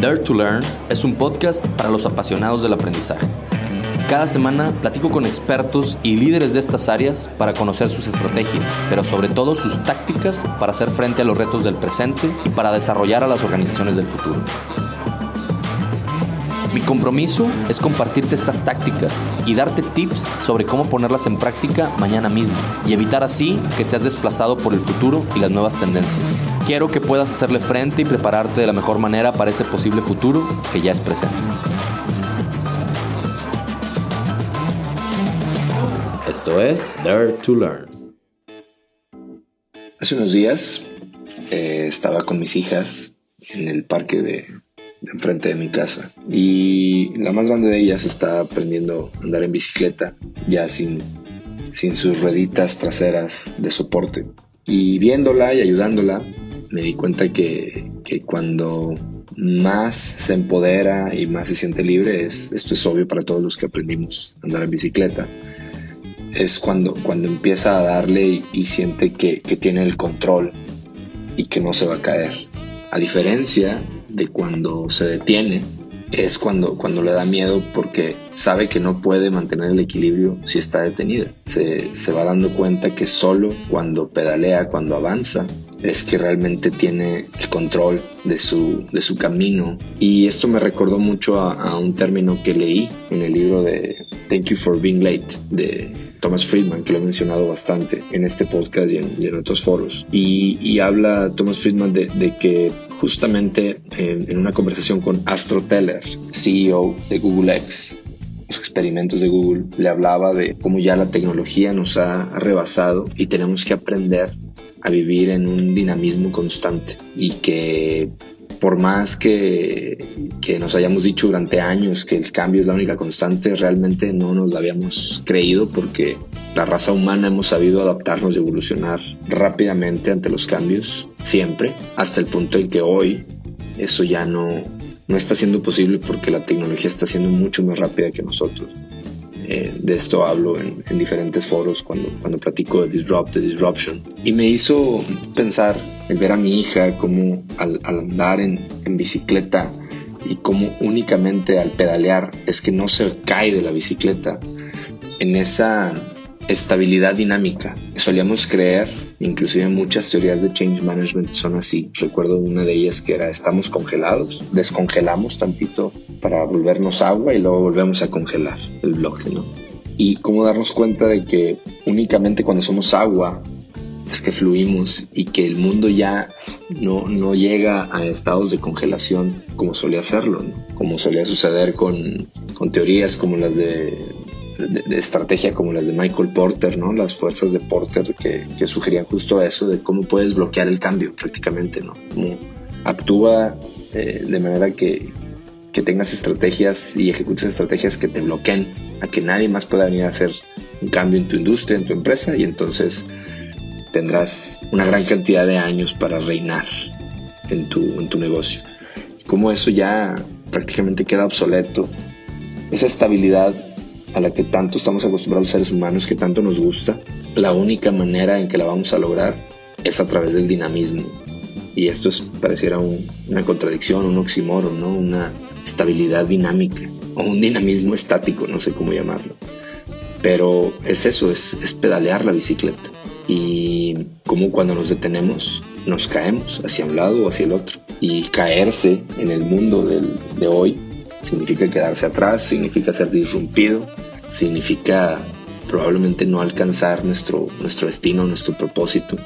Dare to Learn es un podcast para los apasionados del aprendizaje. Cada semana platico con expertos y líderes de estas áreas para conocer sus estrategias, pero sobre todo sus tácticas para hacer frente a los retos del presente y para desarrollar a las organizaciones del futuro. Mi compromiso es compartirte estas tácticas y darte tips sobre cómo ponerlas en práctica mañana mismo y evitar así que seas desplazado por el futuro y las nuevas tendencias. Quiero que puedas hacerle frente y prepararte de la mejor manera para ese posible futuro que ya es presente. Esto es Dare to Learn. Hace unos días eh, estaba con mis hijas en el parque de, enfrente de mi casa. Y la más grande de ellas está aprendiendo a andar en bicicleta, ya sin, sin sus rueditas traseras de soporte. Y viéndola y ayudándola, me di cuenta que, que cuando más se empodera y más se siente libre, es, esto es obvio para todos los que aprendimos a andar en bicicleta, es cuando, cuando empieza a darle y, y siente que, que tiene el control y que no se va a caer. A diferencia de cuando se detiene es cuando, cuando le da miedo porque sabe que no puede mantener el equilibrio si está detenida. Se, se va dando cuenta que solo cuando pedalea, cuando avanza, es que realmente tiene el control de su, de su camino. Y esto me recordó mucho a, a un término que leí en el libro de Thank You for Being Late de Thomas Friedman, que lo he mencionado bastante en este podcast y en, otros foros. Y, habla Thomas Friedman de, de que justamente en, en, una conversación con Astro Teller, CEO de Google X, los experimentos de Google, le hablaba de cómo ya la tecnología nos ha rebasado y tenemos que aprender a vivir en un dinamismo constante y que por más que, que, nos hayamos dicho durante años que el cambio es la única constante, realmente no nos lo habíamos creído porque la raza humana hemos sabido adaptarnos y evolucionar rápidamente ante los cambios, siempre, hasta el punto en que hoy eso ya no, no está siendo posible porque la tecnología está siendo mucho más rápida que nosotros. Eh, de esto hablo en, en, diferentes foros cuando, cuando platico de Disrupt, de Disruption. Y me hizo pensar el ver a mi hija como al, andar en, en, bicicleta y como únicamente al pedalear es que no se cae de la bicicleta en esa estabilidad dinámica. Solíamos creer, inclusive muchas teorías de change management son así. Recuerdo una de ellas que era estamos congelados, descongelamos tantito para volvernos agua y luego volvemos a congelar el bloque, ¿no? Y cómo darnos cuenta de que únicamente cuando somos agua es que fluimos y que el mundo ya no, no llega a estados de congelación como solía hacerlo, como solía suceder con, con teorías como las de estrategia como las de Michael Porter, ¿no? Las fuerzas de Porter que, que, sugerían justo eso de cómo puedes bloquear el cambio prácticamente, ¿no? Cómo actúa eh, de manera que, que tengas estrategias y ejecutes estrategias que te bloqueen a que nadie más pueda venir a hacer un cambio en tu industria, en tu empresa y entonces tendrás una gran cantidad de años para reinar en tu, en tu negocio. Como eso ya prácticamente queda obsoleto, esa estabilidad a la que tanto estamos acostumbrados los seres humanos, que tanto nos gusta, la única manera en que la vamos a lograr es a través del dinamismo. Y esto es, pareciera un, una contradicción, un oxímoron, ¿no? Una estabilidad dinámica o un dinamismo estático, no sé cómo llamarlo. Pero es eso, es, es pedalear la bicicleta. Y como cuando nos detenemos, nos caemos hacia un lado o hacia el otro. Y caerse en el mundo del, de hoy significa quedarse atrás, significa ser disrumpido, significa probablemente no alcanzar nuestro, nuestro destino, nuestro propósito.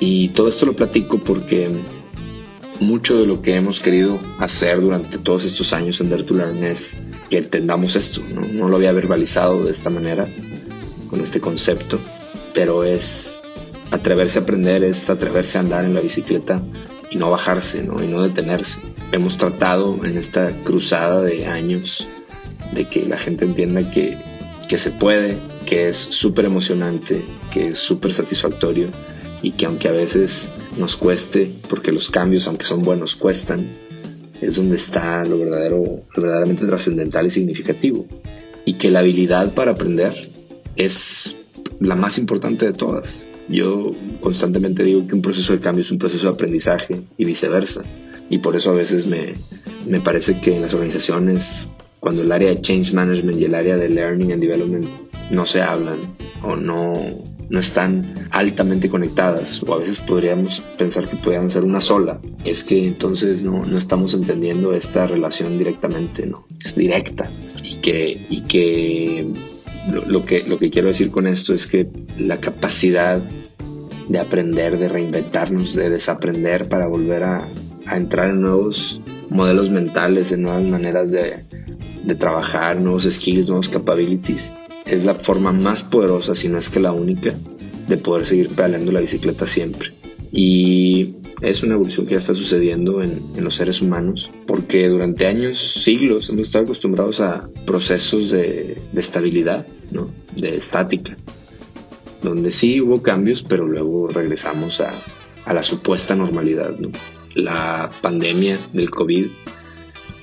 Y todo esto lo platico porque mucho de lo que hemos querido hacer durante todos estos años en Dare to Learn es que entendamos esto. ¿no? no lo había verbalizado de esta manera, con este concepto, pero es atreverse a aprender, es atreverse a andar en la bicicleta y no bajarse, ¿no? Y no detenerse. Hemos tratado en esta cruzada de años de que la gente entienda que, que se puede, que es súper emocionante, que es súper satisfactorio y que aunque a veces nos cueste, porque los cambios, aunque son buenos, cuestan, es donde está lo verdadero, lo verdaderamente trascendental y significativo. Y que la habilidad para aprender es la más importante de todas. Yo constantemente digo que un proceso de cambio es un proceso de aprendizaje y viceversa. Y por eso a veces me, me parece que en las organizaciones, cuando el área de change management y el área de learning and development no se hablan o no, no están altamente conectadas, o a veces podríamos pensar que podrían ser una sola, es que entonces no, no estamos entendiendo esta relación directamente, ¿no? Es directa. Y que, y que lo, que lo que quiero decir con esto es que la capacidad de aprender, de reinventarnos, de desaprender para volver a, entrar en nuevos modelos mentales, en nuevas maneras de, de trabajar, nuevos skills, nuevos capabilities, es la forma más poderosa, si no es que la única, de poder seguir pedaleando la bicicleta siempre. Y es una evolución que ya está sucediendo en, en, los seres humanos, porque durante años, siglos, hemos estado acostumbrados a procesos de, de estabilidad, ¿no? de estática, donde sí hubo cambios, pero luego regresamos a, a la supuesta normalidad. ¿no? La pandemia del COVID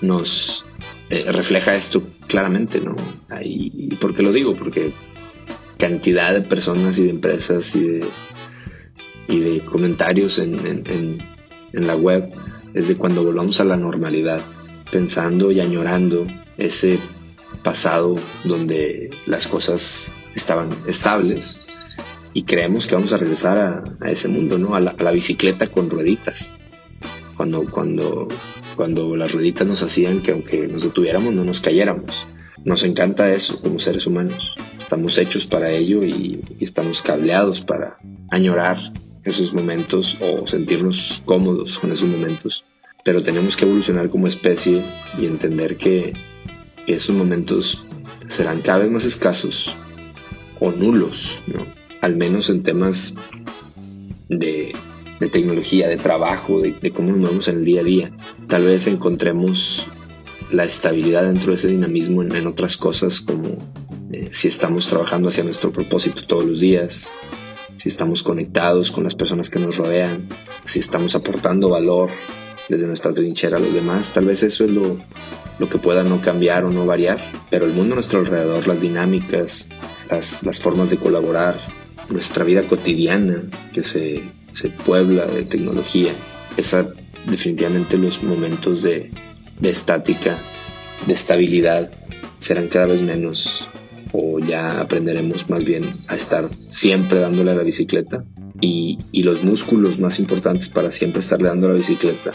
nos eh, refleja esto claramente, ¿no? ¿Y por qué lo digo? Porque cantidad de personas y de empresas y de, y de comentarios en, en, en, la web es de cuando volvamos a la normalidad, pensando y añorando ese pasado donde las cosas estaban estables y creemos que vamos a regresar a, a ese mundo, ¿no? A la, a la, bicicleta con rueditas. Cuando, cuando cuando las rueditas nos hacían que aunque nos detuviéramos no nos cayéramos. Nos encanta eso como seres humanos. Estamos hechos para ello y, estamos cableados para añorar esos momentos o sentirnos cómodos con esos momentos. Pero tenemos que evolucionar como especie y entender que esos momentos serán cada vez más escasos o nulos, ¿no? Al menos en temas de de tecnología, de trabajo, de, cómo nos movemos en el día a día. Tal vez encontremos la estabilidad dentro de ese dinamismo en, otras cosas como eh, si estamos trabajando hacia nuestro propósito todos los días, si estamos conectados con las personas que nos rodean, si estamos aportando valor desde nuestra trinchera a los demás, tal vez eso es lo, lo que pueda no cambiar o no variar, pero el mundo a nuestro alrededor, las dinámicas, las, las formas de colaborar, nuestra vida cotidiana que se se puebla de tecnología. Esa definitivamente los momentos de, de estática, de estabilidad, serán cada vez menos o ya aprenderemos más bien a estar siempre dándole a la bicicleta y, y, los músculos más importantes para siempre estarle dando a la bicicleta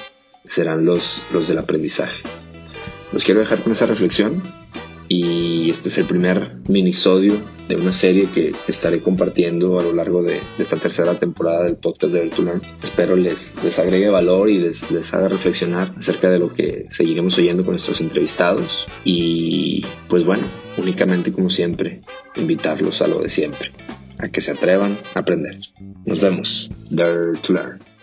serán los, los del aprendizaje. Los quiero dejar con esa reflexión y este es el primer minisodio de una serie que estaré compartiendo a lo largo de, esta tercera temporada del podcast de Ver Espero les, les agregue valor y les, les haga reflexionar acerca de lo que seguiremos oyendo con nuestros entrevistados y pues bueno, únicamente como siempre, invitarlos a lo de siempre, a que se atrevan a aprender. Nos vemos. Dare to Learn.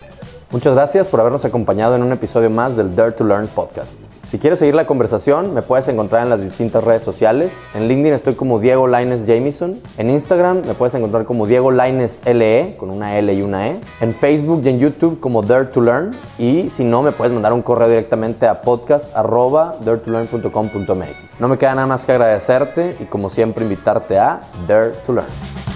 Muchas gracias por habernos acompañado en un episodio más del Dare to Learn podcast. Si quieres seguir la conversación, me puedes encontrar en las distintas redes sociales. En LinkedIn estoy como Diego Laines Jamison. En Instagram me puedes encontrar como Diego Laines LE, con una L y una E. En Facebook y en YouTube como Dare to Learn. Y si no, me puedes mandar un correo directamente a podcast.daretolearn.com.mx. No me queda nada más que agradecerte y como siempre invitarte a Dare to Learn.